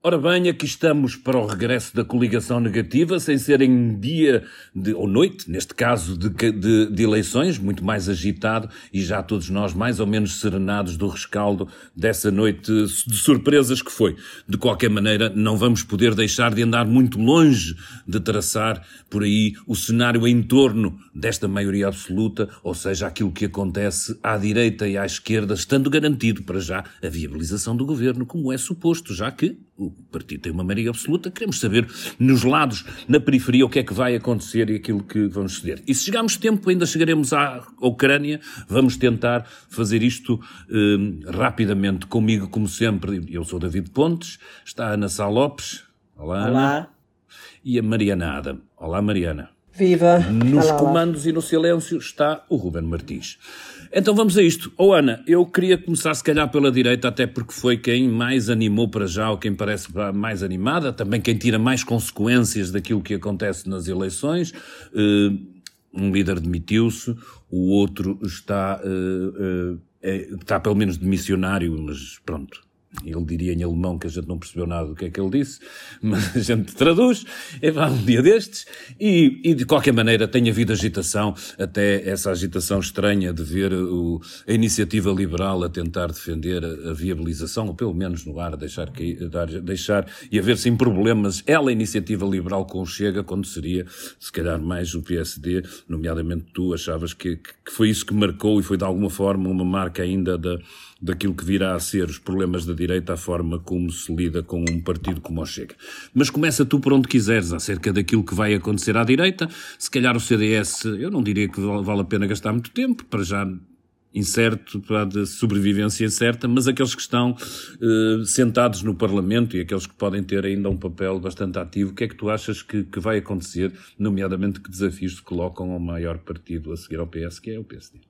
Ora bem, aqui estamos para o regresso da coligação negativa, sem ser em dia de, ou noite, neste caso de, de, de, eleições, muito mais agitado e já todos nós mais ou menos serenados do rescaldo dessa noite de surpresas que foi. De qualquer maneira, não vamos poder deixar de andar muito longe de traçar por aí o cenário em torno desta maioria absoluta, ou seja, aquilo que acontece à direita e à esquerda, estando garantido para já a viabilização do governo, como é suposto, já que o partido tem uma maioria absoluta, queremos saber nos lados, na periferia, o que é que vai acontecer e aquilo que vamos ceder. E se chegarmos tempo, ainda chegaremos à Ucrânia, vamos tentar fazer isto eh, rapidamente. Comigo, como sempre, eu sou David Pontes, está a Ana Sá Lopes. Olá, Olá. E a Mariana Adam. Olá, Mariana. Viva! Nos Olá. comandos e no silêncio está o Ruben Martins. Então vamos a isto. Oh Ana, eu queria começar se calhar pela direita, até porque foi quem mais animou para já, ou quem parece mais animada, também quem tira mais consequências daquilo que acontece nas eleições. Uh, um líder demitiu-se, o outro está, uh, uh, é, está pelo menos de missionário, mas pronto, ele diria em alemão que a gente não percebeu nada do que é que ele disse, mas a gente traduz, é vá um dia destes, e, e, de qualquer maneira tem havido agitação, até essa agitação estranha de ver o, a iniciativa liberal a tentar defender a, a, viabilização, ou pelo menos no ar, deixar, dar, deixar e haver sem problemas. Ela, a iniciativa liberal, com o Chega, quando seria, se calhar, mais o PSD, nomeadamente tu, achavas que, que foi isso que marcou e foi de alguma forma uma marca ainda da daquilo que virá a ser os problemas da direita, a forma como se lida com um partido como o Chega. Mas começa tu por onde quiseres, acerca daquilo que vai acontecer à direita. Se calhar o CDS, eu não diria que vale a pena gastar muito tempo, para já incerto, para de sobrevivência incerta, mas aqueles que estão eh, sentados no Parlamento e aqueles que podem ter ainda um papel bastante ativo, o que é que tu achas que, que vai acontecer, nomeadamente que desafios se colocam ao maior partido a seguir ao PS, que é o PSD?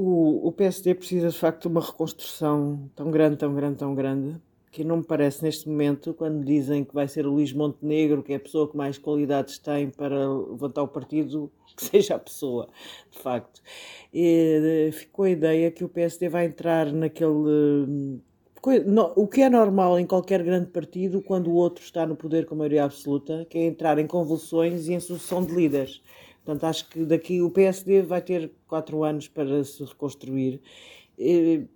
O, o PSD precisa de facto de uma reconstrução tão grande, tão grande, tão grande, que não me parece neste momento, quando dizem que vai ser o Luís Montenegro, que é a pessoa que mais qualidades tem para levantar o partido, que seja a pessoa, de facto. E, ficou a ideia que o PSD vai entrar naquele. O que é normal em qualquer grande partido quando o outro está no poder com maioria absoluta, que é entrar em convulsões e em sucessão de líderes. Portanto, acho que daqui o PSD vai ter quatro anos para se reconstruir. E,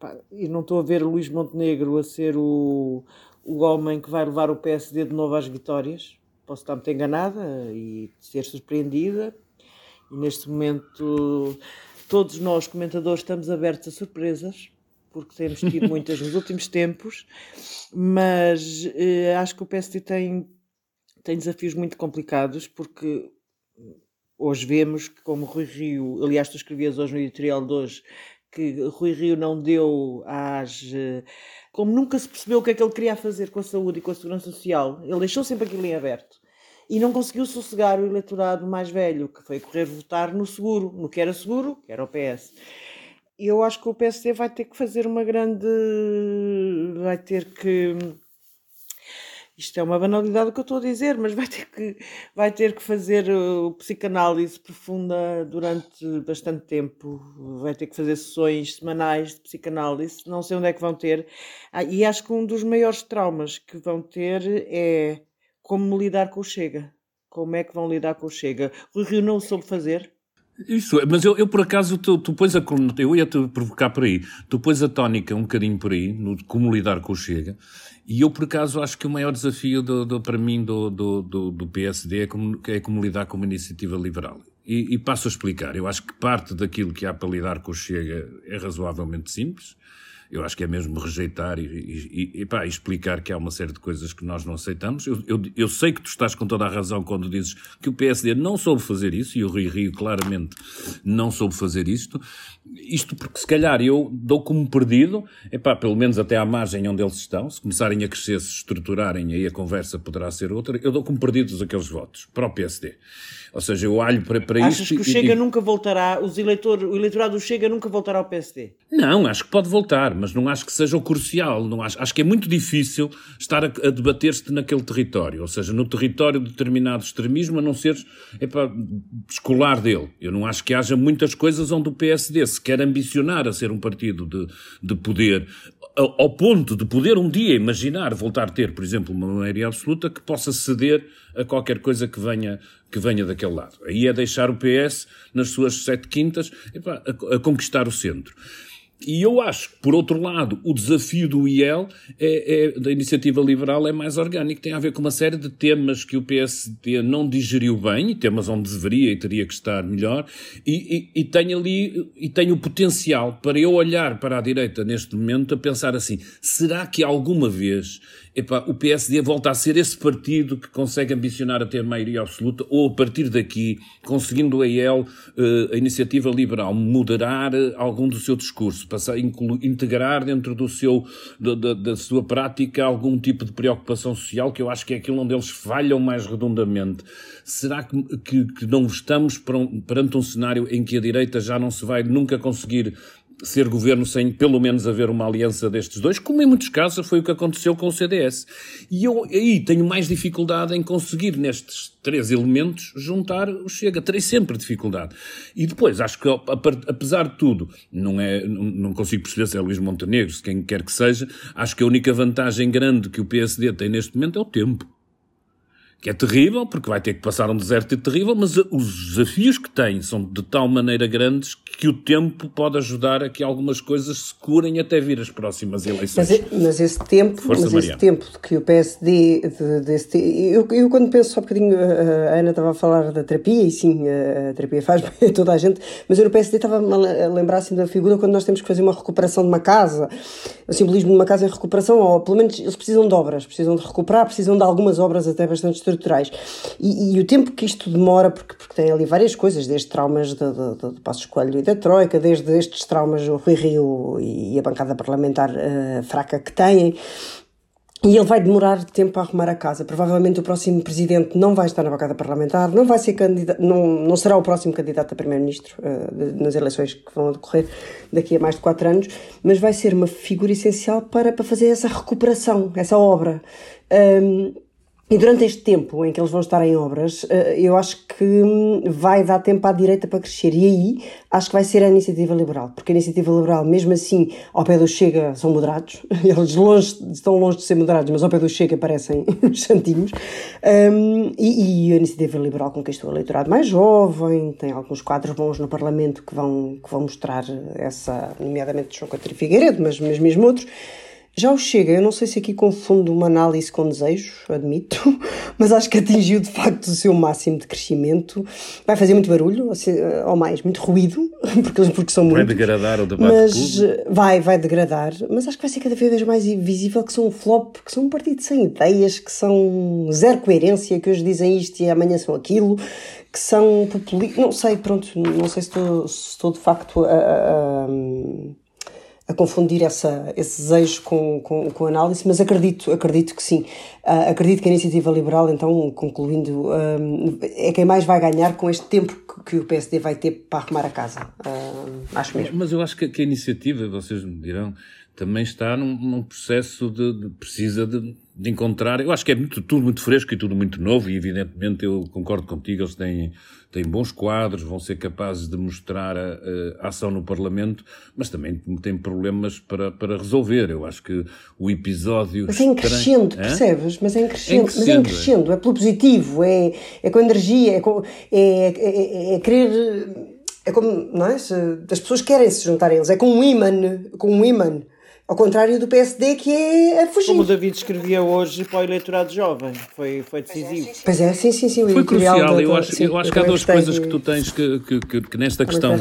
pá, e não estou a ver Luís Montenegro a ser o, o homem que vai levar o PSD de novo às vitórias. Posso estar muito enganada e ser surpreendida. E neste momento, todos nós, comentadores, estamos abertos a surpresas, porque temos tido muitas nos últimos tempos. Mas eh, acho que o PSD tem, tem desafios muito complicados, porque hoje vemos que, como Rui Rio, aliás, tu escrevias hoje no editorial de hoje, que Rui Rio não deu às. Eh, como nunca se percebeu o que é que ele queria fazer com a saúde e com a segurança social, ele deixou sempre aquilo em aberto e não conseguiu sossegar o eleitorado mais velho, que foi correr votar no seguro, no que era seguro, que era o PS. E eu acho que o PSD vai ter que fazer uma grande. vai ter que isto é uma banalidade o que eu estou a dizer, mas vai ter que, vai ter que fazer uh, psicanálise profunda durante bastante tempo, vai ter que fazer sessões semanais de psicanálise, não sei onde é que vão ter. Ah, e acho que um dos maiores traumas que vão ter é como lidar com o Chega. Como é que vão lidar com o Chega? O Rio não soube fazer, isso, mas eu, eu por acaso, tu, tu pões a. Eu ia te provocar por aí. Tu pões a tónica um bocadinho por aí, no como lidar com o Chega, e eu por acaso acho que o maior desafio do, do para mim do, do, do, do PSD é como, é como lidar com uma iniciativa liberal. E, e passo a explicar. Eu acho que parte daquilo que há para lidar com o Chega é razoavelmente simples eu acho que é mesmo rejeitar e, e, e, pá, explicar que há uma série de coisas que nós não aceitamos. Eu, eu, eu, sei que tu estás com toda a razão quando dizes que o PSD não soube fazer isso, e o Rio Rio claramente não soube fazer isto. Isto porque se calhar eu dou como perdido, epá, pelo menos até à margem onde eles estão, se começarem a crescer, se estruturarem, aí a conversa poderá ser outra, eu dou como perdidos aqueles votos para o PSD. Ou seja, eu olho para, para Achas isto... Achas que o Chega e, nunca voltará, os eleitor, o eleitorado do Chega nunca voltará ao PSD? Não, acho que pode voltar, mas não acho que seja o crucial. Não acho, acho que é muito difícil estar a, a debater-se naquele território. Ou seja, no território de determinado extremismo, a não epa, escolar dele. Eu não acho que haja muitas coisas onde o PSD se quer ambicionar a ser um partido de, de poder ao ponto de poder um dia imaginar voltar a ter, por exemplo, uma maioria absoluta que possa ceder a qualquer coisa que venha, que venha daquele lado. Aí é deixar o PS nas suas sete quintas epá, a, a conquistar o centro. E eu acho que, por outro lado, o desafio do IEL é, é, da iniciativa liberal é mais orgânico, tem a ver com uma série de temas que o PSD não digeriu bem, temas onde deveria e teria que estar melhor, e, e, e tem ali, e tem o potencial para eu olhar para a direita neste momento a pensar assim, será que alguma vez o PSD volta a ser esse partido que consegue ambicionar a ter maioria absoluta, ou a partir daqui, conseguindo a EL, eh, a iniciativa liberal, moderar eh, algum do seu discurso, passar, integrar dentro do seu, da, da, da, sua prática algum tipo de preocupação social, que eu acho que é aquilo onde eles falham mais redondamente. Será que, que, que não estamos perante um cenário em que a direita já não se vai nunca conseguir ser governo sem pelo menos haver uma aliança destes dois, como em muitos casos foi o que aconteceu com o CDS. E eu aí tenho mais dificuldade em conseguir nestes três elementos juntar o Chega. Terei sempre dificuldade. E depois, acho que apesar de tudo, não, é, não consigo perceber se é Luís Montenegro, se quem quer que seja, acho que a única vantagem grande que o PSD tem neste momento é o tempo que é terrível, porque vai ter que passar um deserto terrível, mas os desafios que tem são de tal maneira grandes que o tempo pode ajudar a que algumas coisas se curem até vir as próximas eleições. Mas, mas esse tempo, Força, mas esse tempo que o PSD, de, desse, eu, eu quando penso só um bocadinho, a Ana estava a falar da terapia, e sim, a terapia faz bem a toda a gente, mas eu no PSD estava a lembrar assim da figura quando nós temos que fazer uma recuperação de uma casa, o simbolismo de uma casa em recuperação, ou pelo menos eles precisam de obras, precisam de recuperar, precisam de algumas obras até bastante estruturais. E, e, o tempo que isto demora, porque, porque tem ali várias coisas, desde traumas de, de, de, de Passos Coelho e da Troika, desde estes traumas o Rui Rio e a bancada parlamentar uh, fraca que têm, e ele vai demorar tempo a arrumar a casa. Provavelmente o próximo presidente não vai estar na bancada parlamentar, não vai ser candidato, não, não será o próximo candidato a primeiro-ministro uh, nas eleições que vão decorrer daqui a mais de quatro anos, mas vai ser uma figura essencial para, para fazer essa recuperação, essa obra. Um, e durante este tempo em que eles vão estar em obras, eh, eu acho que hum, vai dar tempo à direita para crescer. E aí acho que vai ser a iniciativa liberal, porque a iniciativa liberal, mesmo assim, ao pé do Chega, são moderados. Eles longe, estão longe de ser moderados, mas ao pé do Chega parecem santinhos. Um, e, e, a iniciativa liberal conquistou o eleitorado mais jovem, tem alguns quadros bons no Parlamento que vão, que vão mostrar essa, nomeadamente João Coutinho Figueiredo, mas, mas mesmo outros. Já o Chega, eu não sei se aqui confundo uma análise com desejo, admito, mas acho que atingiu de facto o seu máximo de crescimento. Vai fazer muito barulho, ou mais, muito ruído, porque, porque são muitos. Vai degradar o debate mas, público? Vai, vai degradar, mas acho que vai ser cada vez mais visível que são um flop, que são um partido sem ideias, que são zero coerência, que hoje dizem isto e amanhã são aquilo, que são populistas, não sei, pronto, não sei se estou, se estou de facto a, a, a a confundir essa, esse desejo com, com, com análise, mas acredito, acredito que sim. Uh, acredito que a iniciativa liberal, então, concluindo, uh, é quem mais vai ganhar com este tempo que, que o PSD vai ter para arrumar a casa. Uh, acho mesmo. Mas eu acho que, que, a iniciativa, vocês me dirão, também está num, num processo de, de precisa de, de, encontrar. Eu acho que é muito, tudo muito fresco e tudo muito novo, e evidentemente eu concordo contigo, eles têm, têm bons quadros, vão ser capazes de mostrar a, a ação no Parlamento, mas também têm problemas para, para resolver. Eu acho que o episódio. Mas é em crescendo, percebes? Mas é em crescendo, mas é em crescendo, é. é pelo positivo, é, é com energia, é, com, é, é, é, é querer. É como, não é? Se, as pessoas querem se juntar a eles, é com um imã, com um imã. Ao contrário do PSD, que é a fugir. Como o David escrevia hoje para o eleitorado jovem, foi, foi decisivo. Pois é, sim, sim, sim. Foi crucial. eu, acho, sim, eu acho que há duas coisas que tu tens que, que, que, que nesta questão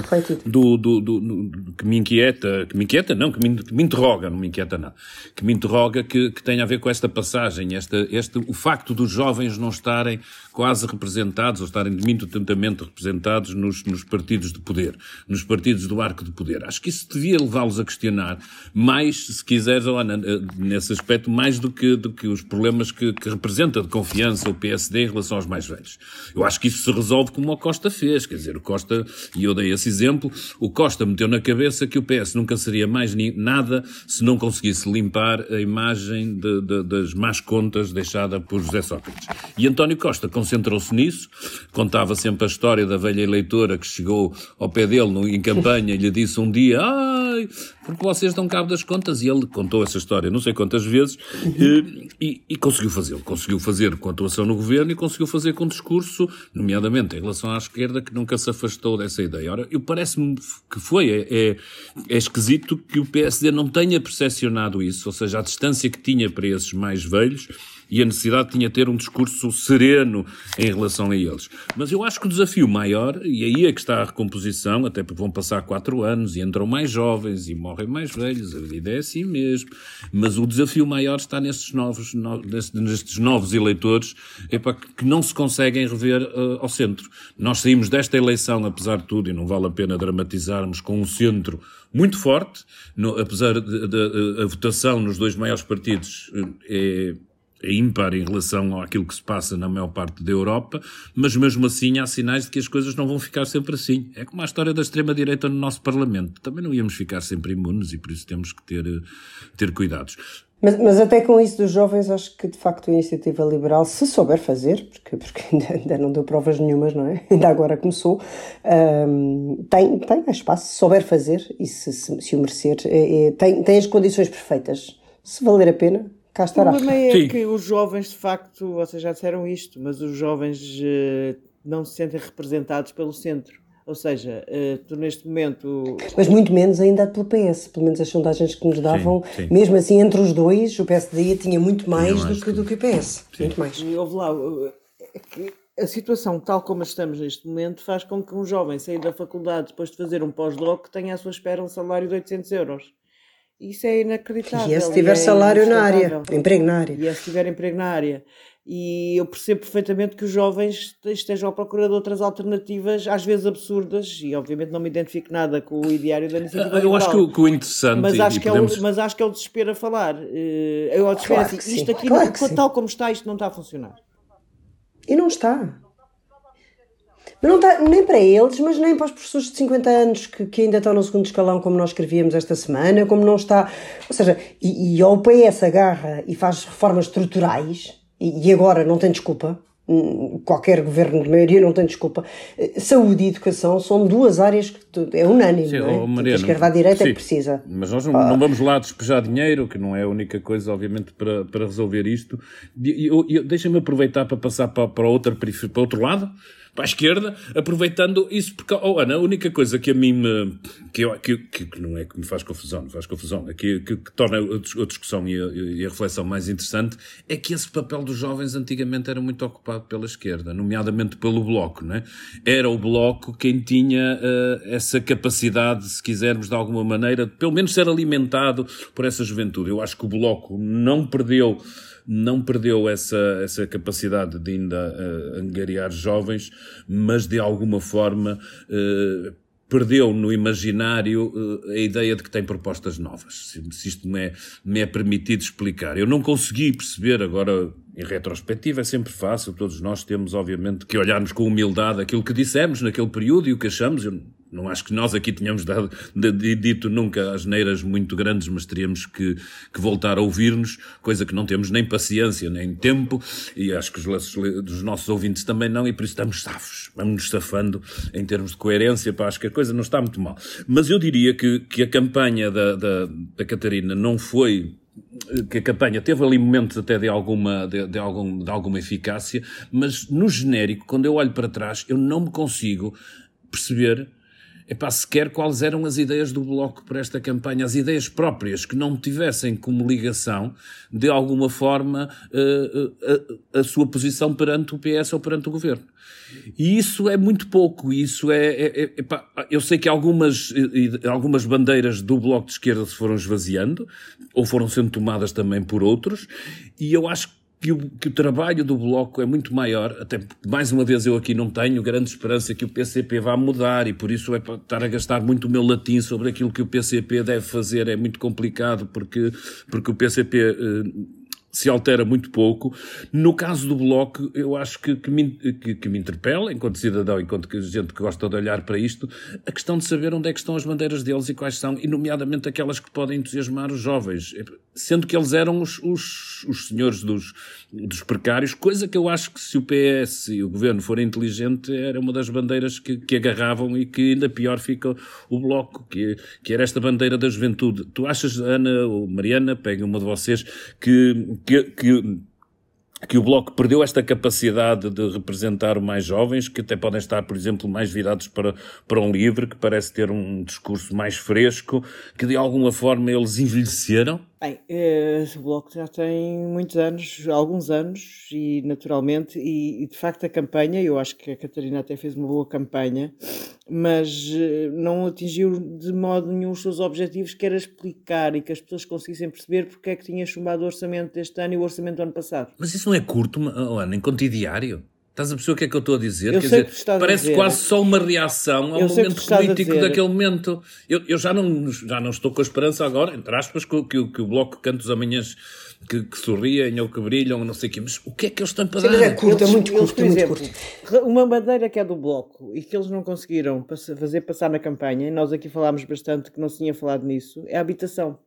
do, do, do, do, que me inquieta, que me inquieta, não, que me, que me interroga, não me inquieta não, que me interroga que, que tem a ver com esta passagem, esta, este, o facto dos jovens não estarem quase representados, ou estarem muito atentamente representados nos, nos partidos de poder, nos partidos do arco de poder. Acho que isso devia levá-los a questionar mais se quiseres, Ana, eh, nesse aspecto, mais do que, do que os problemas que, que, representa de confiança o PSD em relação aos mais velhos. Eu acho que isso se resolve como o Costa fez, quer dizer, o Costa, e eu dei esse exemplo, o Costa meteu na cabeça que o PS nunca seria mais nada se não conseguisse limpar a imagem de, de, das más contas deixada por José Sócrates. E António Costa concentrou-se nisso, contava sempre a história da velha eleitora que chegou ao pé dele no, em campanha e lhe disse um dia, votei, porque vocês dão cabo das contas. E ele contou essa história não sei quantas vezes e, e, e conseguiu fazê-lo. Conseguiu fazer com atuação no governo e conseguiu fazer com discurso, nomeadamente em relação à esquerda, que nunca se afastou dessa ideia. Ora, eu parece-me que foi, é, é, é esquisito que o PSD não tenha percepcionado isso, ou seja, a distância que tinha para esses mais velhos e a necessidade tinha de ter um discurso sereno em relação a eles. Mas eu acho que o desafio maior, e aí é que está a recomposição, até porque vão passar quatro anos e entram mais jovens e morrem mais velhos, a vida é assim mesmo, mas o desafio maior está nestes novos, no, nestes novos eleitores que não se conseguem rever uh, ao centro. Nós saímos desta eleição, apesar de tudo, e não vale a pena dramatizarmos, com um centro muito forte, no, apesar da votação nos dois maiores partidos eh, é é ímpar em relação àquilo que se passa na maior parte da Europa, mas mesmo assim há sinais de que as coisas não vão ficar sempre assim. É como a história da extrema-direita no nosso Parlamento. Também não íamos ficar sempre imunes e por isso temos que ter, ter cuidados. Mas, mas até com isso dos jovens, acho que de facto a iniciativa liberal, se souber fazer, porque, porque ainda, ainda não deu provas nenhumas, não é? Ainda agora começou, um, tem, tem espaço, se souber fazer e se, se, se o merecer, é, é, tem, tem as condições perfeitas. Se valer a pena, cá estará. O problema é Sim. que os jovens, de facto, vocês já disseram isto, mas os jovens uh, não se sentem representados pelo centro. Ou seja, uh, tu neste momento. Mas muito menos ainda pelo PS, pelo menos as sondagens que nos davam, sim, sim. mesmo assim, entre os dois, o PSD tinha muito mais do, que, do que o PS. Sim. Muito mais. E houve lá. É a situação tal como estamos neste momento faz com que um jovem sair da faculdade depois de fazer um pós-doc tenha à sua espera um salário de 800 euros. Isso é inacreditável. E é se tiver é salário na área, emprego na área. E é se tiver emprego na área. E eu percebo perfeitamente que os jovens estejam à procura de outras alternativas, às vezes absurdas, e obviamente não me identifico nada com o ideário da iniciativa. Eu acho que o, que o interessante. Mas acho, que podemos... é o, mas acho que é o desespero a falar. Eh, eu ao desespero claro assim, isto aqui, claro não, tal como está, isto não está a funcionar. E não está. Mas não está nem para eles, mas nem para os professores de 50 anos que, que ainda estão no segundo escalão, como nós escrevíamos esta semana, como não está. Ou seja, e, e ao PS agarra e faz reformas estruturais, e, e agora não tem desculpa, hum, qualquer governo de maioria não tem desculpa. Eh, saúde e educação são duas áreas que é unânime, sim, não é? Mariana, a esquerda à direita sim, é que precisa. Mas nós não, ah. não, vamos lá despejar dinheiro, que não é a única coisa, obviamente, para, para resolver isto. Deixa-me aproveitar para passar para, para, outra, para outro lado para a esquerda, aproveitando isso, porque, oh Ana, a única coisa que a mim me, que, eu, que, que, não é que me faz confusão, não faz confusão, é que, que, que torna a, discussão e a, e a, reflexão mais interessante, é que esse papel dos jovens antigamente era muito ocupado pela esquerda, nomeadamente pelo Bloco, não é? Era o Bloco quem tinha uh, essa capacidade, se quisermos, de alguma maneira, de, pelo menos ser alimentado por essa juventude. Eu acho que o Bloco não perdeu não perdeu essa, essa capacidade de ainda uh, angariar jovens, mas de alguma forma uh, perdeu no imaginário uh, a ideia de que tem propostas novas. Se, se isto me é, me é permitido explicar. Eu não consegui perceber agora em retrospectiva é sempre fácil, todos nós temos, obviamente, que olharmos com humildade aquilo que dissemos naquele período e o que achamos. Eu não acho que nós aqui tenhamos dado, dito nunca as neiras muito grandes, mas teríamos que, que voltar a ouvir-nos, coisa que não temos nem paciência, nem tempo, e acho que os, dos nossos ouvintes também não, e por isso estamos safos, vamos-nos safando em termos de coerência, para acho que a coisa não está muito mal. Mas eu diria que, que a campanha da, da, da Catarina não foi que a campanha teve ali momentos até de alguma, de, de, algum, de alguma eficácia, mas no genérico, quando eu olho para trás, eu não me consigo perceber epá, sequer quais eram as ideias do Bloco para esta campanha, as ideias próprias que não tivessem como ligação, de alguma forma, a, a, a sua posição perante o PS ou perante o Governo. E isso é muito pouco, isso é, é, é epá, eu sei que algumas, algumas bandeiras do Bloco de Esquerda se foram esvaziando, ou foram sendo tomadas também por outros, e eu acho que que o, que o trabalho do Bloco é muito maior, até mais uma vez eu aqui não tenho grande esperança que o PCP vá mudar e por isso é para estar a gastar muito o meu latim sobre aquilo que o PCP deve fazer. É muito complicado porque, porque o PCP se altera muito pouco. No caso do Bloco, eu acho que, que, me, que, que me interpela, enquanto cidadão, enquanto gente que gosta de olhar para isto, a questão de saber onde é que estão as bandeiras deles e quais são, e nomeadamente aquelas que podem entusiasmar os jovens, sendo que eles eram os, os, os senhores dos, dos precários, coisa que eu acho que se o PS e o governo forem inteligente, era uma das bandeiras que, que agarravam e que ainda pior fica o Bloco, que, que era esta bandeira da juventude. Tu achas, Ana ou Mariana, peguem uma de vocês, que que, que, que o Bloco perdeu esta capacidade de representar mais jovens, que até podem estar, por exemplo, mais virados para, para um livre, que parece ter um discurso mais fresco, que de alguma forma eles envelheceram? Bem, eh, o Bloco já tem muitos anos, alguns anos, e naturalmente, e, e, de facto a campanha, eu acho que a Catarina até fez uma boa campanha, mas eh, não atingiu de modo nenhum os seus objetivos, que era explicar e que as pessoas conseguissem perceber porque é que tinha chumbado o orçamento deste ano e o orçamento do ano passado. Mas isso não é curto, Ana, em diário? Estás a perceber o que é que eu estou a dizer? Eu Quer dizer, parece dizer. quase só uma reação ao Eu momento político daquele momento. Eu, eu, já, não, já não estou com a esperança agora, entre aspas, que, que, que o Bloco canta os amanhãs que, que, sorriem ou que brilham, não sei o quê. Mas o que é que eles estão para dar? É curto, é muito curto, é muito exemplo, curto. Uma bandeira que é do Bloco e que eles não conseguiram fazer passar na campanha, e nós aqui falámos bastante que não se tinha falado nisso, é a habitação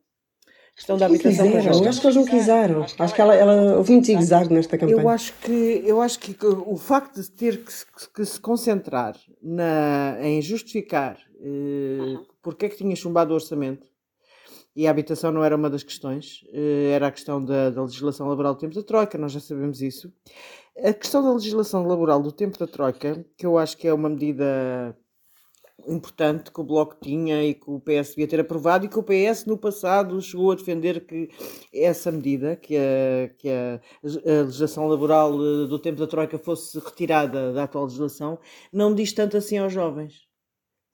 questão da habitação para jovens. Eu acho que eles não quiseram. Acho que ela, ela houve um zigue-zague nesta campanha. Eu acho que, eu acho que o facto de ter que se, que se concentrar na, em justificar eh, porque é que tinha chumbado o orçamento e a habitação não era uma das questões, eh, era a questão da, da legislação laboral do tempo da Troika, nós já sabemos isso. A questão da legislação laboral do tempo da Troika, que eu acho que é uma medida importante que o Bloco tinha e que o PS devia ter aprovado e que o PS no passado chegou a defender que essa medida, que a, que a, a legislação laboral eh, do tempo da Troika fosse retirada da atual legislação, não diz tanto assim aos jovens.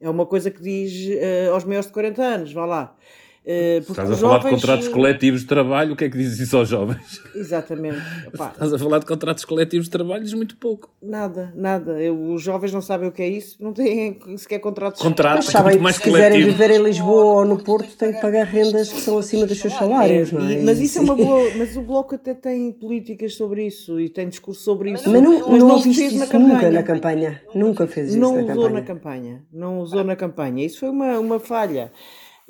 É uma coisa que diz uh, aos maiores de 40 anos, vá lá. Uh, Estás a falar jovens... de contratos coletivos de trabalho, o que é que dizes isso aos jovens? Exatamente. Opa. Estás a falar de contratos coletivos de trabalho, diz muito pouco. Nada, nada. Eu, os jovens não sabem o que é isso, não têm sequer contratos Contratos, Mas sabem mais se quiserem viver em Lisboa ou no Porto, têm que pagar rendas que são acima dos seus salários, não é? Mas isso é uma boa. Mas o Bloco até tem políticas sobre isso e tem discurso sobre isso. Mas não, mas não, não fez isso nunca na campanha. Nunca fez isso não na usou campanha. na campanha. Não usou na campanha. Isso foi uma, uma falha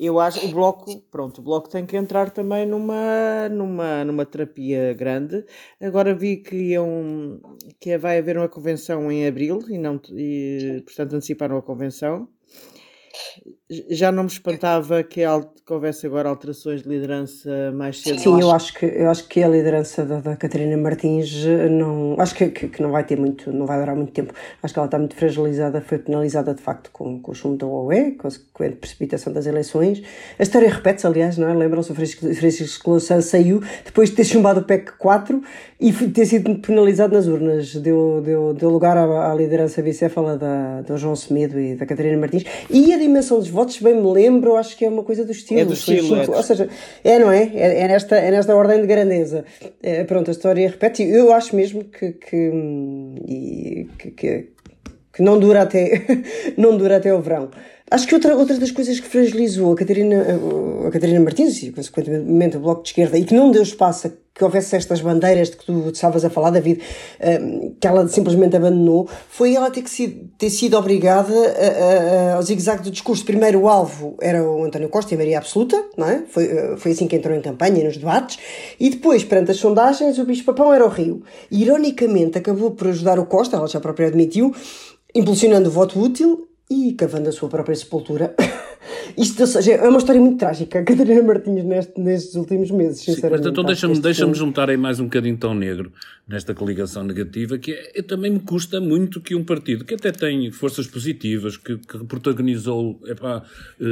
eu acho o bloco pronto o bloco tem que entrar também numa numa numa terapia grande. Agora vi que iam que vai haver uma convenção em abril e não e portanto anteciparam a convenção já não me espantava que, que houvesse agora alterações de liderança mais cedo. Sim, eu acho que, eu acho que a liderança da, da Catarina Martins não. Acho que, que, que, não vai ter muito, não vai durar muito tempo. Acho que ela está muito fragilizada, foi penalizada de facto com, com o chumbo da OE, a precipitação das eleições. A história repete-se, aliás, não é? Lembram-se, o Francisco Louçã saiu depois de ter chumbado o PEC 4 e ter sido penalizado nas urnas. Deu, deu, deu lugar à, à liderança bicéfala da, do João Semedo e da Catarina Martins. E a dimensão dos votos, bem me lembro, acho que é uma coisa do estilo. É do estilo, é. Ou seja, é, não é? É, é, nesta, é nesta ordem de grandeza. É, pronto, a história repete. Eu acho mesmo que, que, que, que, que não dura até, não dura até o verão. Acho que outra, outra das coisas que fragilizou a Catarina, a Catarina Martins e, consequentemente, o Bloco de Esquerda e que não deu espaço a que houvesse estas bandeiras de que tu estavas a falar, David, hum, que ela simplesmente abandonou, foi ela ter, que sido, ter sido obrigada ao zigue-zague do discurso. Primeiro o alvo era o António Costa e a Maria Absoluta, não é? Foi, eh, foi assim que entrou em campanha, nos debates, e depois, perante as sondagens, o bicho-papão era o Rio. E, ironicamente, acabou por ajudar o Costa, ela já própria admitiu, impulsionando o voto útil e cavando a sua própria sepultura. Isto, ou seja, é uma história muito trágica, a Catarina Martins neste, nestes últimos meses, sinceramente. Sim, então deixa-me deixa juntar aí mais um bocadinho tão negro nesta coligação negativa, que é, também me custa muito que um partido que até tem forças positivas, que, que protagonizou epá, eh,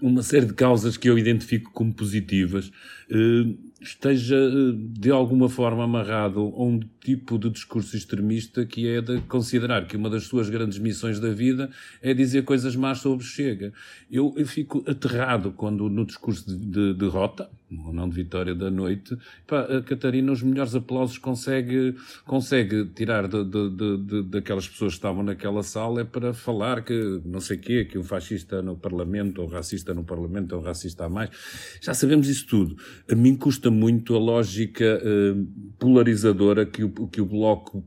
uma série de causas que eu identifico como positivas, eh, esteja eh, de alguma forma amarrado a um tipo de discurso extremista que é de considerar que uma das suas grandes missões da vida é dizer coisas más sobre Chega. Eu, eu fico aterrado quando no discurso de, de derrota, ou não de vitória da noite, pá, a Catarina os melhores aplausos consegue, consegue tirar de, de, de, de, daquelas pessoas que estavam naquela sala é para falar que não sei quê, que um fascista no Parlamento, ou racista no Parlamento, ou racista a mais. Já sabemos isso tudo. A mim custa muito a lógica uh, polarizadora que o, que o Bloco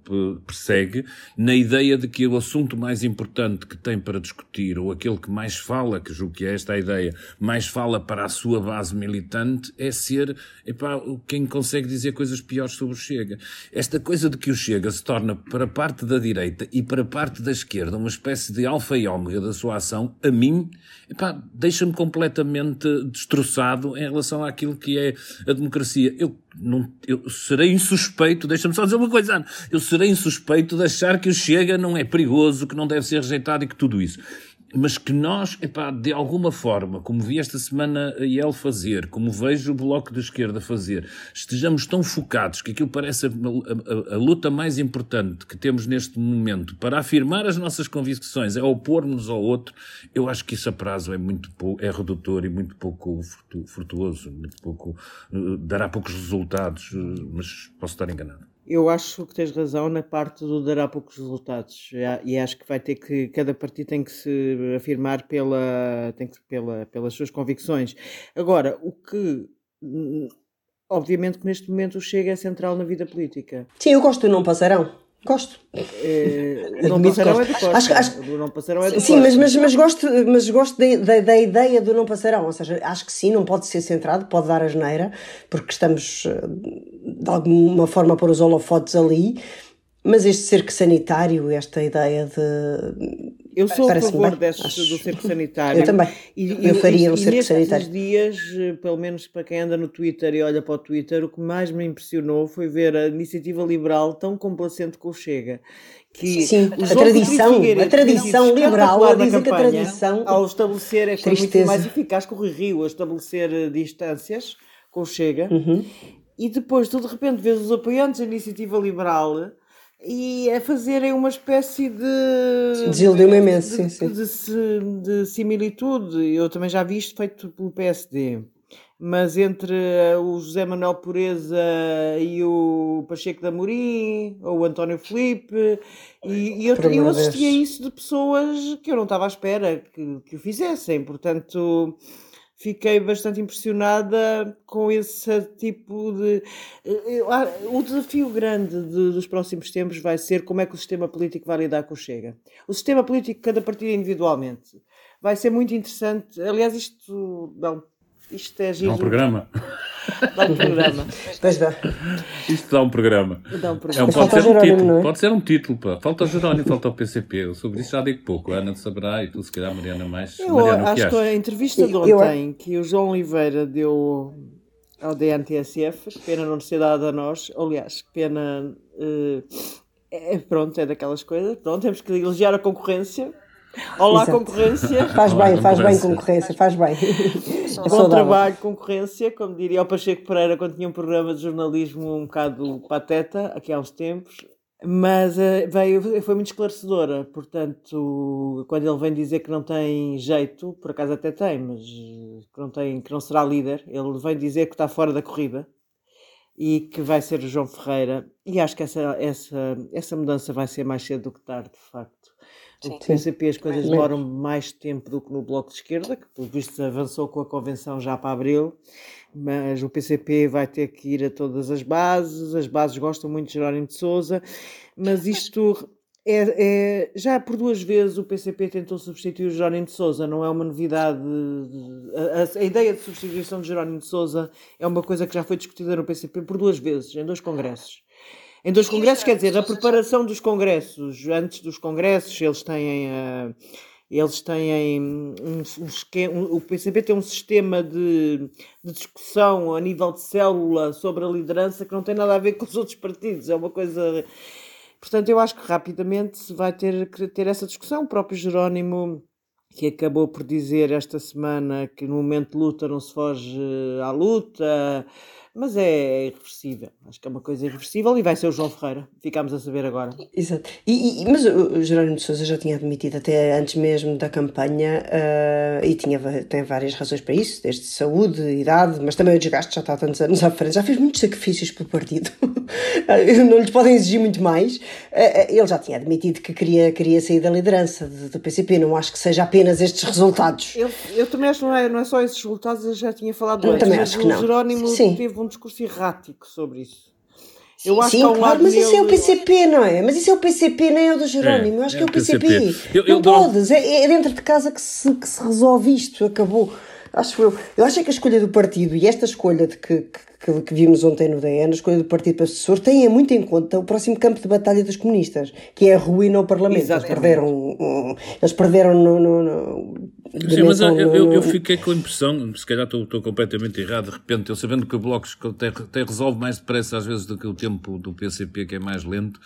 persegue, na ideia de que o assunto mais importante que tem para discutir, ou aquele que mais fala, que julgo que é esta a ideia, mais fala para a sua base militante, é ser epá, quem consegue dizer coisas piores sobre o Chega. Esta coisa de que o Chega se torna para a parte da direita e para a parte da esquerda uma espécie de alfa e ômega da sua ação, a mim, deixa-me completamente destroçado em relação àquilo que é a democracia. Eu não, eu serei insuspeito, deixa-me só dizer uma coisa, eu serei insuspeito de achar que o Chega não é perigoso, que não deve ser rejeitado e que tudo isso mas que nós, epá, de alguma forma, como vi esta semana a IEL fazer, como vejo o Bloco de Esquerda fazer, estejamos tão focados que aquilo parece a, a, a, luta mais importante que temos neste momento para afirmar as nossas convicções, é opor-nos ao outro, eu acho que isso a prazo é muito pouco, é redutor e muito pouco frutuoso, muito pouco, uh, dará poucos resultados, uh, mas posso estar enganado. Eu acho que tens razão na parte do dará poucos resultados e acho que vai ter que cada partido tem que se afirmar pela, tem que, pela, pelas suas convicções. Agora, o que obviamente que neste momento o Chega é central na vida política. Sim, eu gosto do não passarão. Gosto. É, não passarão é do Costa. Acho, acho, do não é do sim, mas, mas, mas, gosto, mas gosto da, da, da, ideia do não passarão. Ou seja, acho que sim, não pode ser centrado, pode dar a geneira, porque estamos eh, de alguma forma a pôr os holofotes ali. Mas este cerco sanitário, esta ideia de eu sou a favor desse, do cerco sanitário. Eu também. E, eu faria um cerco sanitário. dias, eh, pelo menos para quem anda no Twitter e olha para o Twitter, o que mais me impressionou foi ver a iniciativa liberal tão complacente com o Chega. Que Sim, a tradição, a tradição liberal, a dizer que a tradição. Ao estabelecer, é muito mais eficaz que o Rio, a estabelecer eh, distâncias com o Chega. Uhum. E depois, tu de repente vês os apoiantes da iniciativa liberal e é fazerem uma espécie de. Desiludiu-me imenso, sim, sim. De, de, de, similitude. Eu também já vi isto feito pelo PSD. Mas entre o José Manuel Pureza e o Pacheco da Amorim, ou o António Felipe, e, e eu, eu assisti a isso de pessoas que eu não estava à espera que, que o fizessem. Portanto fiquei bastante impressionada com esse tipo de. Eh, o desafio grande de, dos próximos tempos vai ser como é que o sistema político vai lidar com o Chega. O sistema político, cada partido individualmente. Vai ser muito interessante. Aliás, isto não isto é giro. Dá um programa. Dá um programa. Pois dá. Isto dá um programa. Dá um programa. É, pode, ser um título, é? pode ser um título. Pá. Falta o Jerónimo, falta o PCP. Eu sobre isso já digo pouco. A Ana saberá e tu, se calhar, Mariana, mais. Eu Mariana, acho que, que a entrevista de ontem que o João Oliveira deu ao DNTSF, pena não ser dada a nós. Aliás, pena. Uh, é, pronto, é daquelas coisas. Pronto, temos que elogiar a concorrência Olá, Exato. concorrência. Faz Olá, bem, faz bem concorrência, faz bem. Bom trabalho, concorrência, como diria o Pacheco Pereira quando tinha um programa de jornalismo um bocado pateta, aqui há uns tempos. Mas uh, veio, foi muito esclarecedora, portanto, quando ele vem dizer que não tem jeito, por acaso até tem, mas que não, tem, que não será líder, ele vem dizer que está fora da corrida e que vai ser o João Ferreira, e acho que essa, essa, essa mudança vai ser mais cedo do que tarde, de facto. No PCP as coisas demoram mais tempo do que no Bloco de Esquerda, que pelo visto avançou com a convenção já para abril, mas o PCP vai ter que ir a todas as bases, as bases gostam muito de Jerónimo de Souza, mas isto é, é, já por duas vezes o PCP tentou substituir o Jerónimo de Souza, não é uma novidade. A, a, a, ideia de substituição de Jerónimo de Souza é uma coisa que já foi discutida no PCP por duas vezes, em dois congressos. Em dois congressos, quer dizer, a preparação dos congressos, antes dos congressos, eles têm. Uh, eles têm um, um esquema, um, o PCP tem um sistema de, de, discussão a nível de célula sobre a liderança que não tem nada a ver com os outros partidos. É uma coisa. Portanto, eu acho que rapidamente se vai ter que ter essa discussão. O próprio Jerónimo, que acabou por dizer esta semana que no momento de luta não se foge à luta mas é irreversível. Acho que é uma coisa irreversível e vai ser o João Ferreira. Ficámos a saber agora. Exato. E, e mas o Jerónimo de Sousa já tinha admitido, até antes mesmo da campanha, uh, e tinha, tem várias razões para isso, desde saúde, idade, mas também o desgaste já está há tantos anos à frente, já fez muitos sacrifícios pelo partido. Não lhes podem exigir muito mais. Uh, ele já tinha admitido que queria, queria sair da liderança do PCP. Não acho que seja apenas estes resultados. Eu, eu também acho que não é, não é só esses resultados, eu já tinha falado antes, também acho que o não. Jerónimo Sim. teve um discurso errático sobre isso. Eu sim, acho sim, que há um claro, mas isso é o PCP, não é? Mas isso é o PCP, nem é o do Jerónimo. É, eu acho é que é o PCP. PCP. Eu, eu não podes, é, é, dentro de casa que se, que se resolve isto, acabou. Acho eu. Eu acho é que a escolha do partido e esta escolha de que, que, que vimos ontem no DN, a escolha do partido para assessor, tem muito em conta o próximo campo de batalha dos comunistas, que é a ruína ao Parlamento. Exatamente. Eles perderam, eles perderam no, no, no Sim, mas eu, eu, eu, fiquei com a impressão, se calhar estou, estou completamente errado, de repente, eu sabendo que o Bloco até, até resolve mais depressa às vezes do que o tempo do PCP, que é mais lento,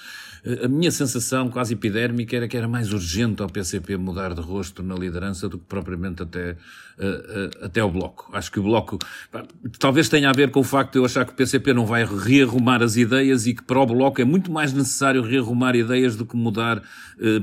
eh, a minha sensação quase epidérmica era que era mais urgente ao PCP mudar de rosto na liderança do que propriamente até, eh, eh, até ao Bloco. Acho que o Bloco talvez tenha a ver com o facto de eu achar que o PCP não vai rearrumar as ideias e que para o Bloco é muito mais necessário rearrumar ideias do que mudar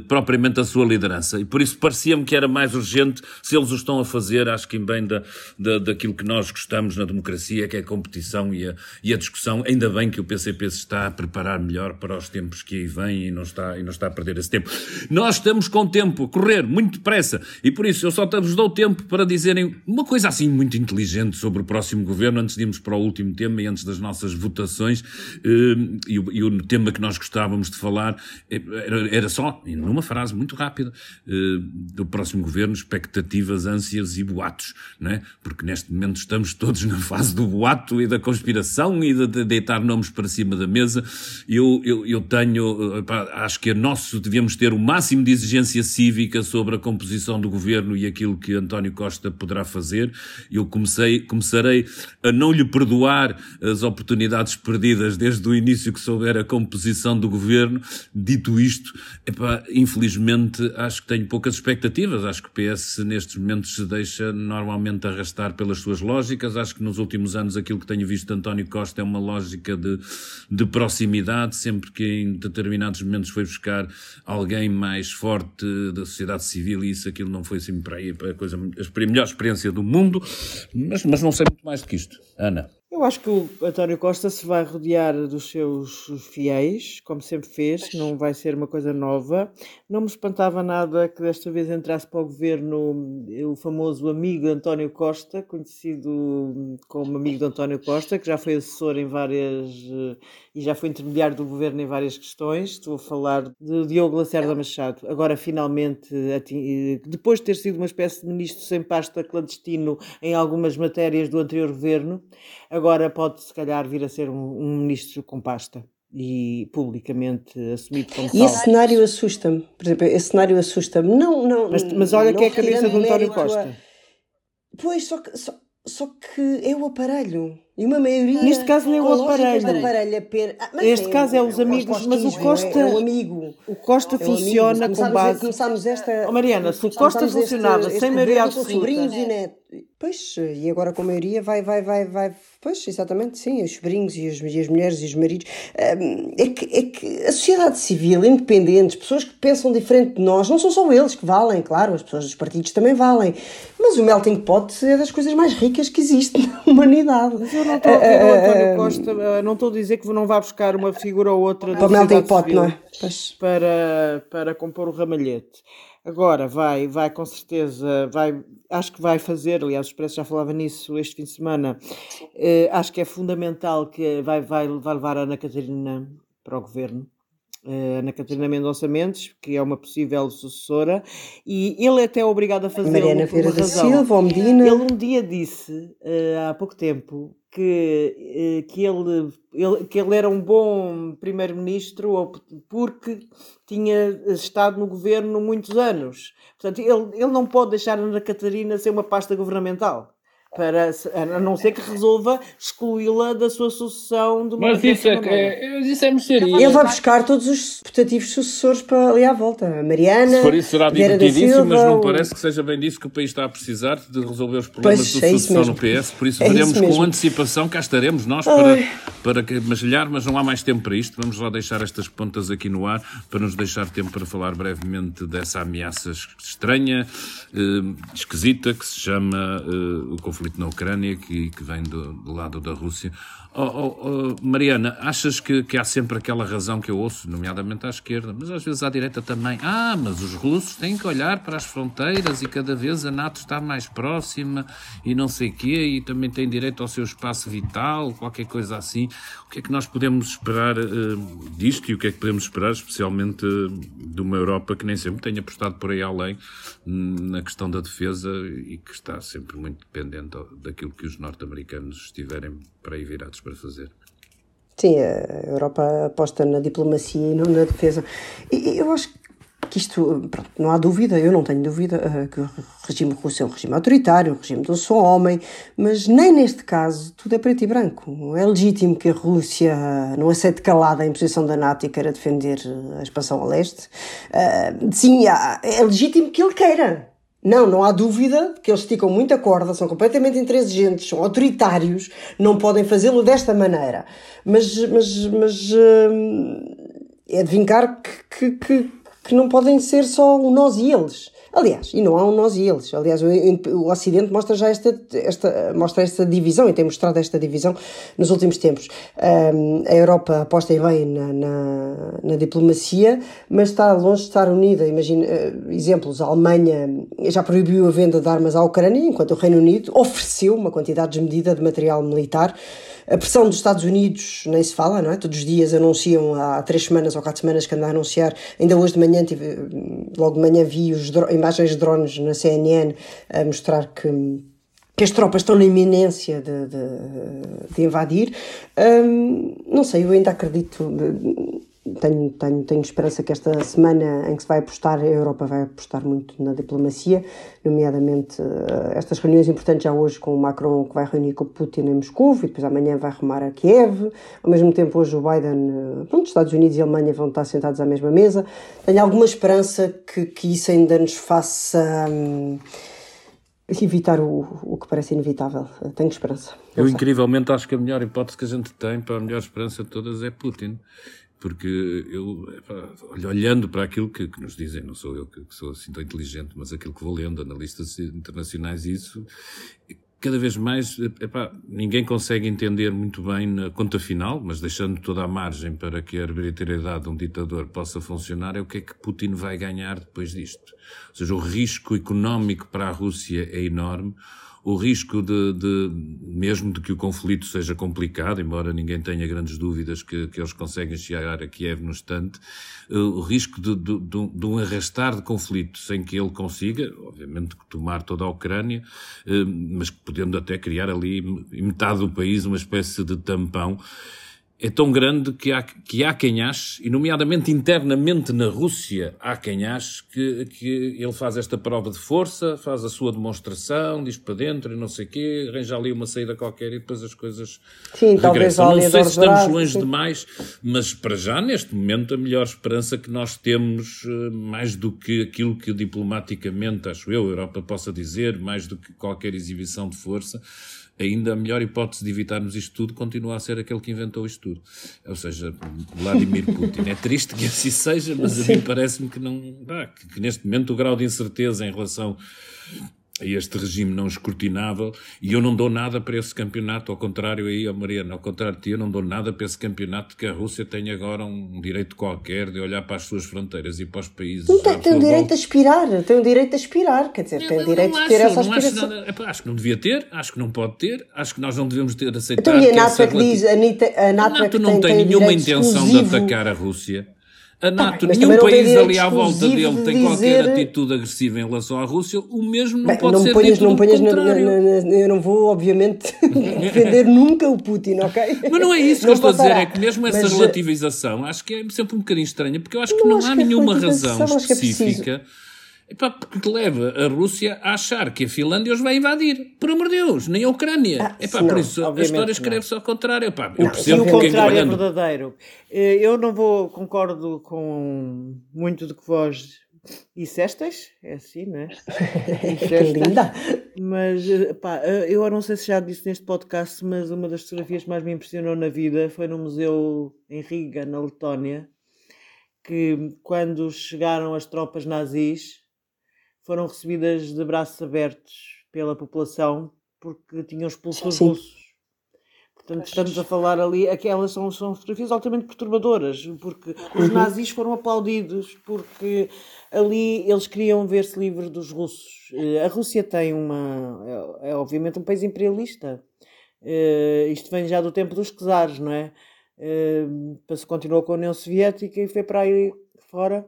propriamente a sua liderança. E por isso parecia-me que era mais urgente se eles o estão a fazer, acho que em bem da, da, daquilo que nós gostamos na democracia, que é a competição e a, e a discussão. Ainda bem que o PCP se está a preparar melhor para os tempos que aí vêm e não está, e não está a perder esse tempo. Nós estamos com tempo a correr muito depressa e por isso eu só vos dou tempo para dizerem uma coisa assim muito inteligente sobre o próximo governo antes de irmos para o último tema e antes das nossas votações. Eh, e o, tema que nós gostávamos de falar eh, era, só, numa frase muito rápida, eh, do próximo governo, expectativa expectativas, ânsias e boatos, não é? Porque neste momento estamos todos na fase do boato e da conspiração e de, deitar nomes para cima da mesa. Eu, eu, eu tenho, acho que a nosso devemos ter o máximo de exigência cívica sobre a composição do governo e aquilo que António Costa poderá fazer. Eu comecei, começarei a não lhe perdoar as oportunidades perdidas desde o início que souber a composição do governo. Dito isto, epá, infelizmente acho que tenho poucas expectativas. Acho que o PS nestes momentos se deixa normalmente arrastar pelas suas lógicas. Acho que nos últimos anos aquilo que tenho visto de António Costa é uma lógica de, de proximidade, sempre que em determinados momentos foi buscar alguém mais forte da sociedade civil e isso aquilo não foi assim para aí a, coisa, a melhor experiência do mundo, mas, mas não sei muito mais do que isto. Ana. Eu acho que o António Costa se vai rodear dos seus fiéis, como sempre fez, não vai ser uma coisa nova. Não me espantava nada que desta vez entrasse para o governo o famoso amigo António Costa, conhecido como amigo de António Costa, que já foi assessor em várias e já foi intermediário do governo em várias questões. Estou a falar de Diogo Lacerda Machado. Agora, finalmente, depois de ter sido uma espécie de ministro sem pasta clandestino em algumas matérias do anterior governo, agora pode se calhar vir a ser um, um ministro com pasta e publicamente assumido como tal. E esse cenário assusta-me, por exemplo, esse cenário assusta-me. Não, não. Mas, mas olha que é a cabeça do António Costa. A... Pois, só que, só, só que é o aparelho. E uma maioria. Neste caso nem o aparelho. aparelho per... ah, Neste é, caso é os amigos, mas o Costa. É, o amigo. O Costa é funciona amigo. com base. Começámos esta. Oh, Mariana, se o Costa funcionava este, este sem maioria absoluta. sobrinhos e netos. Pois, e agora com a maioria vai, vai, vai, vai. Pois, exatamente, sim, os sobrinhos e as, e as mulheres e os maridos. É que, é que a sociedade civil, independentes, pessoas que pensam diferente de nós, não são só eles que valem, claro, as pessoas dos partidos também valem. Mas o melting pot é das coisas mais ricas que existe na humanidade. Não estou a ver o António Costa, não estou a dizer que não vá buscar uma figura ou outra para o melting pot, não é? Para, para compor o ramalhete. Agora vai, vai com certeza, vai, acho que vai fazer, aliás, o Expresso já falava nisso este fim de semana, eh, acho que é fundamental que vai, vai, vai levar a Ana Catarina para o governo. Uh, Ana Catarina Mendonça Mendes, que é uma possível sucessora, e ele é até é obrigado a fazer Mariana Vieira da Silva, Medina. Ele um dia disse, uh, há pouco tempo, que, eh, que, ele, ele, que ele era um bom primeiro-ministro porque tinha estado no governo muitos anos. Portanto, ele, ele não pode deixar a Ana Catarina ser uma pasta governamental. Para, a não ser que resolva excluí-la da sua sucessão do Mas isso é, é, isso é mercearia. Ele vai buscar todos os putativos sucessores para ali à volta. A Mariana. Se for isso, será divertidíssimo, mas não parece que seja bem disso que o país está a precisar de resolver os problemas pois, de é sucessão no PS. Por isso, é veremos isso com antecipação, cá estaremos nós para, para magelhar, mas não há mais tempo para isto. Vamos lá deixar estas pontas aqui no ar para nos deixar tempo para falar brevemente dessa ameaça estranha, eh, esquisita, que se chama eh, o conflito conflito na Ucrânia, que, que vem do, do lado da Rússia. Oh, oh, oh, Mariana, achas que, que, há sempre aquela razão que eu ouço, nomeadamente à esquerda, mas às vezes à direita também? Ah, mas os russos têm que olhar para as fronteiras e cada vez a NATO está mais próxima e não sei quê, e também tem direito ao seu espaço vital, qualquer coisa assim. O que é que nós podemos esperar uh, disto e o que é que podemos esperar, especialmente uh, de uma Europa que nem sempre tem apostado por aí além na questão da defesa e que está sempre muito dependente daquilo que os norte-americanos estiverem para aí virados para fazer. Sim, a Europa aposta na diplomacia e não na defesa. E eu acho que isto, pronto, não há dúvida, eu não tenho dúvida uh, que o regime russo é um regime autoritário, um regime do só homem, mas nem neste caso tudo é preto e branco. É legítimo que a Rússia não aceite calada a imposição da NATO e queira defender a expansão a leste. Uh, sim, é legítimo que ele queira. Não, não há dúvida que eles esticam muita corda, são completamente intransigentes, são autoritários, não podem fazê-lo desta maneira. Mas, mas, mas uh, é de vincar que, que, que, não podem ser só o nós e eles. Aliás, e não há um nós e eles. Aliás, o, o Ocidente mostra já esta, esta, mostra esta divisão e tem mostrado esta divisão nos últimos tempos. Um, a Europa aposta bem na, na, na, diplomacia, mas está longe de estar unida. Imagina, uh, exemplos, a Alemanha já proibiu a venda de armas à Ucrânia, enquanto o Reino Unido ofereceu uma quantidade desmedida de material militar a pressão dos Estados Unidos nem se fala, não é? Todos os dias anunciam, há três semanas ou quatro semanas que andam a anunciar. Ainda hoje de manhã, tive, logo de manhã, vi os imagens de drones na CNN a mostrar que que as tropas estão na iminência de, de, de invadir. Um, não sei, eu ainda acredito tenho, tenho, tenho esperança que esta semana em que se vai apostar, a Europa vai apostar muito na diplomacia, nomeadamente uh, estas reuniões importantes já hoje com o Macron, que vai reunir com o Putin em Moscou, e depois amanhã vai rumar a Kiev. Ao mesmo tempo, hoje o Biden, uh, pronto, os Estados Unidos e Alemanha vão estar sentados à mesma mesa. Tenho alguma esperança que, que isso ainda nos faça. Um, evitar o, o que parece inevitável. Tenho esperança. Eu, incrivelmente, acho que a melhor hipótese que a gente tem para a melhor esperança de todas é Putin porque eu, olhando para aquilo que, que, nos dizem, não sou eu que, que, sou assim tão inteligente, mas aquilo que vou lendo, analistas internacionais, isso, cada vez mais, epá, ninguém consegue entender muito bem na conta final, mas deixando toda a margem para que a arbitrariedade de um ditador possa funcionar, é o que é que Putin vai ganhar depois disto. Ou seja, o risco económico para a Rússia é enorme, o risco de, de, mesmo de que o conflito seja complicado, embora ninguém tenha grandes dúvidas que, que eles conseguem chegar a Kiev no instante, eh, o risco de, de, de, um arrastar de conflito sem que ele consiga, obviamente, tomar toda a Ucrânia, eh, mas podendo até criar ali, em metade do país, uma espécie de tampão é tão grande que há, que há quem ache, e nomeadamente internamente na Rússia, há quem ache que, que ele faz esta prova de força, faz a sua demonstração, diz para dentro e não sei o quê, arranja ali uma saída qualquer e depois as coisas sim, regressam. Não sei se estamos longe sim. demais, mas para já, neste momento, a melhor esperança que nós temos, eh, mais do que aquilo que diplomaticamente, acho eu, a Europa possa dizer, mais do que qualquer exibição de força, ainda a melhor hipótese de evitarmos isto tudo continua a ser aquele que inventou isto tudo. Ou seja, Vladimir Putin. É triste que assim seja, mas a mim parece-me que não. Ah, que, que neste momento o grau de incerteza em relação a este regime não escrutinável e eu não dou nada para esse campeonato, ao contrário aí, ó Mariana, ao contrário de ti, eu não dou nada para esse campeonato que a Rússia tem agora um direito qualquer de olhar para as suas fronteiras e para os países. Não tem, tem o direito a aspirar, tem o direito a aspirar, quer dizer, tem o direito de ter essa aspiração. Acho, nada, acho que não devia ter, acho que não pode ter, acho que nós não devemos ter aceitado. Então, e a NATO é que diz, a, a NATO, a NATO não tem, tem nenhuma intenção exclusivo. de atacar a Rússia. A NATO, tá nenhum país ali à volta dele tem qualquer atitude agressiva em relação à Rússia, o mesmo não bem, pode não ser ponhas, não ponhas na, na, na, Eu não vou, obviamente, defender nunca o Putin, ok? Mas não é isso que eu estou a dizer, é que mesmo essa mas, relativização, acho que é sempre um bocadinho estranha, porque eu acho que não, não há é nenhuma razão específica Epá, porque leva a Rússia a achar que a Finlândia os vai invadir. Por amor de Deus, nem a Ucrânia. Ah, Epá, não, por isso a história escreve-se ao contrário. Epá, eu percebo que o contrário é verdadeiro. Eh, eu não vou, concordo com muito do que vós dissestes, é assim, não é? que linda! Mas, eh, pá, eh, eu não sei se já disse neste podcast, mas uma das fotografias que mais me impressionou na vida foi no museu em Riga, na Letónia, que quando chegaram as tropas nazis foram recebidas de braços abertos pela população porque tinham expulso os russos. Portanto, estamos a falar ali, aquelas são, são fotografias altamente perturbadoras, porque os uhum. nazis foram aplaudidos, porque ali eles queriam ver-se livres dos russos. Eh, a Rússia tem uma. é, é obviamente um país imperialista. Uh, isto vem já do tempo dos czares, não é? Uh, se continuou com a União Soviética e foi para aí fora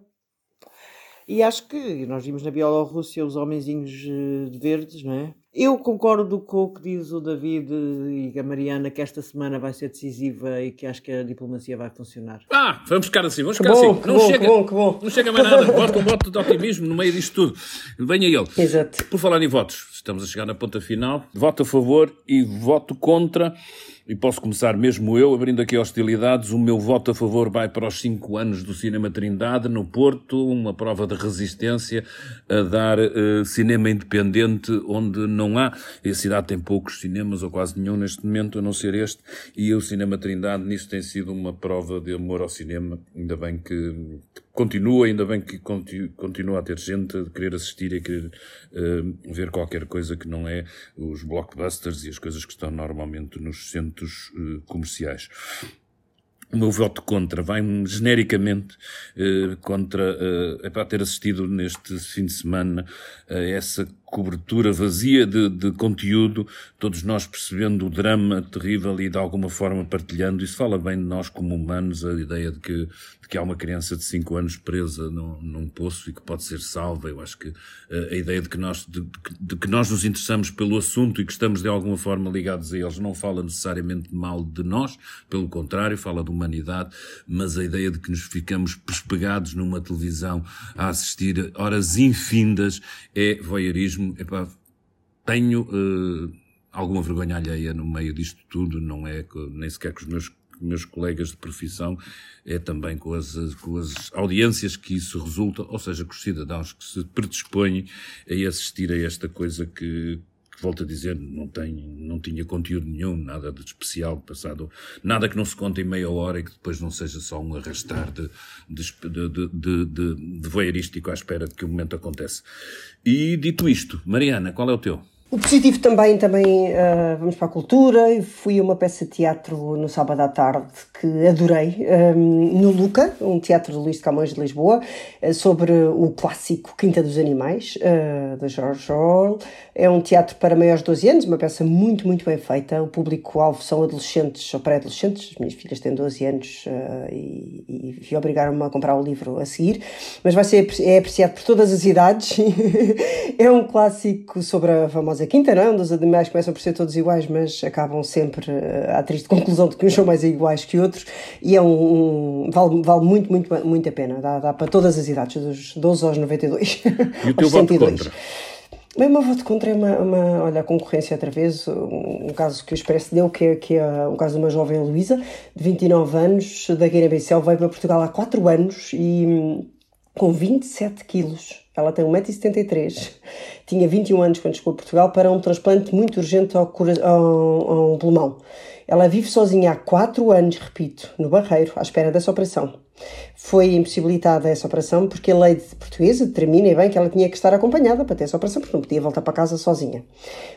e acho que nós vimos na Bielorrússia os homenzinhos eh, de verdes, não é? Eu concordo com o que diz o David e a Mariana que esta semana vai ser decisiva e que acho que a diplomacia vai funcionar. Ah, vamos ficar assim, vamos ficar bom, assim. Não, bom, chega, bom, bom. não chega mais nada. Bota um voto de otimismo no meio disto tudo. Venha ele. Exato. Por falar em votos, estamos a chegar na ponta final. Voto a favor e voto contra e posso começar mesmo eu, abrindo aqui hostilidades. O meu voto a favor vai para os cinco anos do Cinema Trindade, no Porto, uma prova de resistência a dar uh, cinema independente onde não há. E a cidade tem poucos cinemas, ou quase nenhum neste momento, a não ser este. E o Cinema Trindade nisso tem sido uma prova de amor ao cinema. Ainda bem que continua, ainda bem que continua a ter gente a querer assistir e a querer uh, ver qualquer coisa que não é os blockbusters e as coisas que estão normalmente nos centros uh, comerciais. O meu voto contra vai genericamente uh, contra é para ter assistido neste fim de semana a essa cobertura vazia de, de, conteúdo, todos nós percebendo o drama terrível e de alguma forma partilhando. Isso fala bem de nós como humanos, a ideia de que, de que há uma criança de 5 anos presa num, num, poço e que pode ser salva. Eu acho que eh, a ideia de que, nós, de, de, que nós nos interessamos pelo assunto e que estamos de alguma forma ligados a eles não fala necessariamente mal de nós, pelo contrário, fala de humanidade, mas a ideia de que nos ficamos pespegados numa televisão a assistir horas infindas é voyeurismo mesmo, epá, tenho uh, alguma vergonha alheia no meio disto tudo, não é nem sequer com os meus, meus colegas de profissão, é também com as, com as audiências que isso resulta, ou seja, com os cidadãos que se predispõem a assistir a esta coisa que, volto a dizer, não, tem, não tinha conteúdo nenhum, nada de especial passado, nada que não se conte em meia hora e que depois não seja só um arrastar de, de, de, de, de, à espera de que o momento aconteça. E dito isto, Mariana, qual é o teu? O positivo também, também uh, vamos para a cultura. Eu fui a uma peça de teatro no sábado à tarde que adorei, um, ehm, no Luca, um teatro de Luís de Camões de Lisboa, uh, sobre o clássico Quinta dos Animais, uh, de George Orwell. É um teatro para maiores de 12 anos, uma peça muito, muito bem feita. O público-alvo são adolescentes ou pré-adolescentes. As minhas filhas têm 12 anos e, e obrigaram-me a comprar o livro a seguir. Mas vai ser é apreciado por todas as idades. é um clássico sobre a famosa a quinta, não é? Onde os animais começam por ser todos iguais, mas acabam sempre uh, à triste conclusão de que uns são mais iguais que outros, e é um. um vale, vale muito, muito, muito a pena. Dá, dá para todas as idades, dos 12 aos 92. E o teu voto contra? Bem, o meu voto contra é uma, uma olha, a concorrência outra vez, um, um, caso que o Expresso deu, que é, que é um caso de uma jovem Luísa, de 29 anos, da Guiné-Bissau, veio para Portugal há 4 anos e hum, com 27 quilos. Ela tem 1,73m. Tinha 21 anos quando chegou a Portugal para um transplante muito urgente ao, ao, ao pulmão. Ela vive sozinha há 4 anos, repito, no Barreiro, à espera dessa operação. Foi impossibilitada essa operação porque a lei portuguesa determina bem que ela tinha que estar acompanhada para ter essa operação, porque não podia voltar para casa sozinha.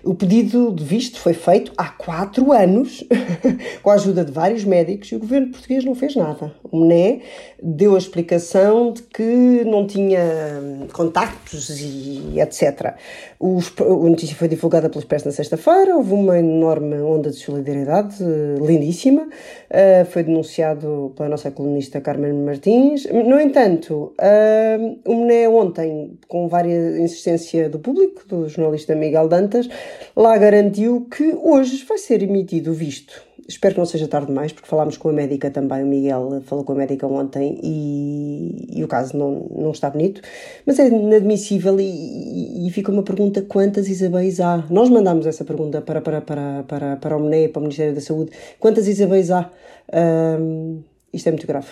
O pedido de visto foi feito há quatro anos, com a ajuda de vários médicos, e o governo português não fez nada. O MNE deu a explicação de que não tinha contactos e etc. Os, a notícia foi divulgada pelo Expresso na sexta-feira, houve uma enorme onda de solidariedade, lindíssima, uh, foi denunciado pela nossa colunista Carmen Martins. No entanto, o MNE ontem, com várias insistência do público, do jornalista Miguel Dantas, lá garantiu que hoje vai ser emitido o visto espero que não seja tarde demais, porque falámos com a médica também, o Miguel falou com a médica ontem e, e o caso não, não está bonito, mas é inadmissível e, e, e, fica uma pergunta: quantas Isabéis há? Nós mandámos essa pergunta para, para, para, para, para o MNE, para o Ministério da Saúde: quantas Isabéis há? Um, isto é muito grave.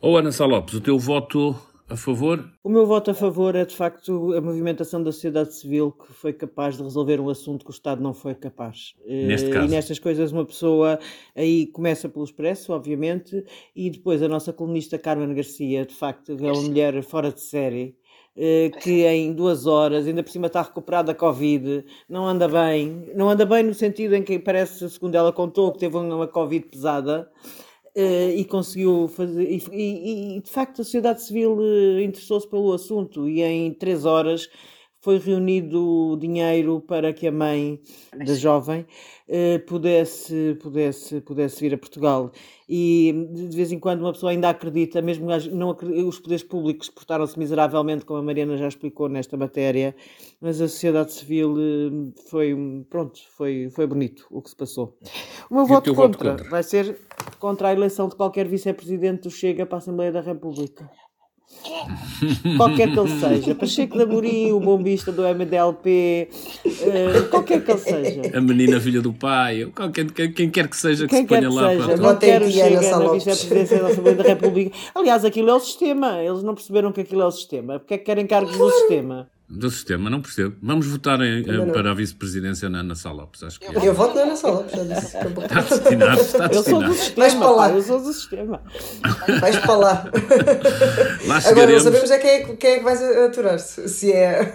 Ou oh, Ana Sá Lopes, o teu voto a favor? O meu voto a favor é, de facto, a movimentação da sociedade civil que foi capaz de resolver um assunto que o Estado não foi capaz. Neste caso. E nestas coisas, uma pessoa aí começa pelo Expresso, obviamente, e depois a nossa colunista Carmen Garcia, de facto, é uma mulher fora de série eh, que em duas horas, ainda por cima está recuperada da Covid, não anda bem, não anda bem no sentido em que parece, segundo ela contou, que teve uma Covid pesada, Uh, e conseguiu fazer. E, e, de facto a sociedade civil uh, interessou-se pelo assunto e em três horas foi reunido dinheiro para que a mãe da jovem uh, pudesse, pudesse, pudesse vir a Portugal. E de vez em quando uma pessoa ainda acredita, mesmo não, os poderes públicos portaram-se miseravelmente, como a Mariana já explicou nesta matéria, mas a sociedade civil eh, foi, pronto, foi, foi bonito o que se passou. O meu voto contra, voto contra vai ser contra a eleição de qualquer vice-presidente do Chega para a Assembleia da República. qualquer que ele seja, Pacheco da Amorim, o bombista do MDLP, uh, eh, qualquer que ele seja. A menina filha do pai, qualquer, quem quer que seja que quem se ponha lá. Seja. Para... Não quero chegar na vice-presidência da Assembleia da República. Aliás, aquilo é o sistema, eles não perceberam que aquilo é o sistema, porque é que querem cargos do sistema? Do sistema, não percebo. Vamos votar em, para a vice-presidência na Ana Sá Lopes. Acho que eu, eu voto na Ana Sá Lopes, já disse. Está destinado, está destinado. Eu sou do sistema, Vais para lá. eu sou do sistema. Vais para lá. lá Agora não sabemos é quem, é quem é que vais aturar-se. Se é.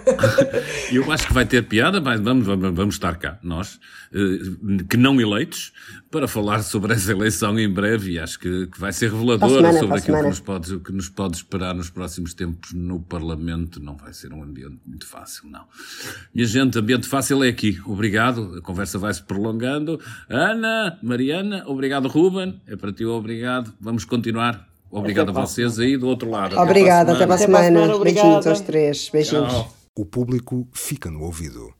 eu acho que vai ter piada, mas vamos, vamos, vamos estar cá, nós, eh, que não eleitos, para falar sobre essa eleição em breve e acho que, que vai ser reveladora semana, sobre aquilo que nos, pode, que nos pode esperar nos próximos tempos no Parlamento. Não vai ser um ambiente muito fácil, não. Minha gente, ambiente fácil é aqui. Obrigado. A conversa vai se prolongando. Ana, Mariana, obrigado, Ruben. É para ti, obrigado. Vamos continuar. Obrigado a vocês aí do outro lado. Obrigada, até para a semana. Beijinhos aos três. Beijinhos. Tchau. O público fica no ouvido.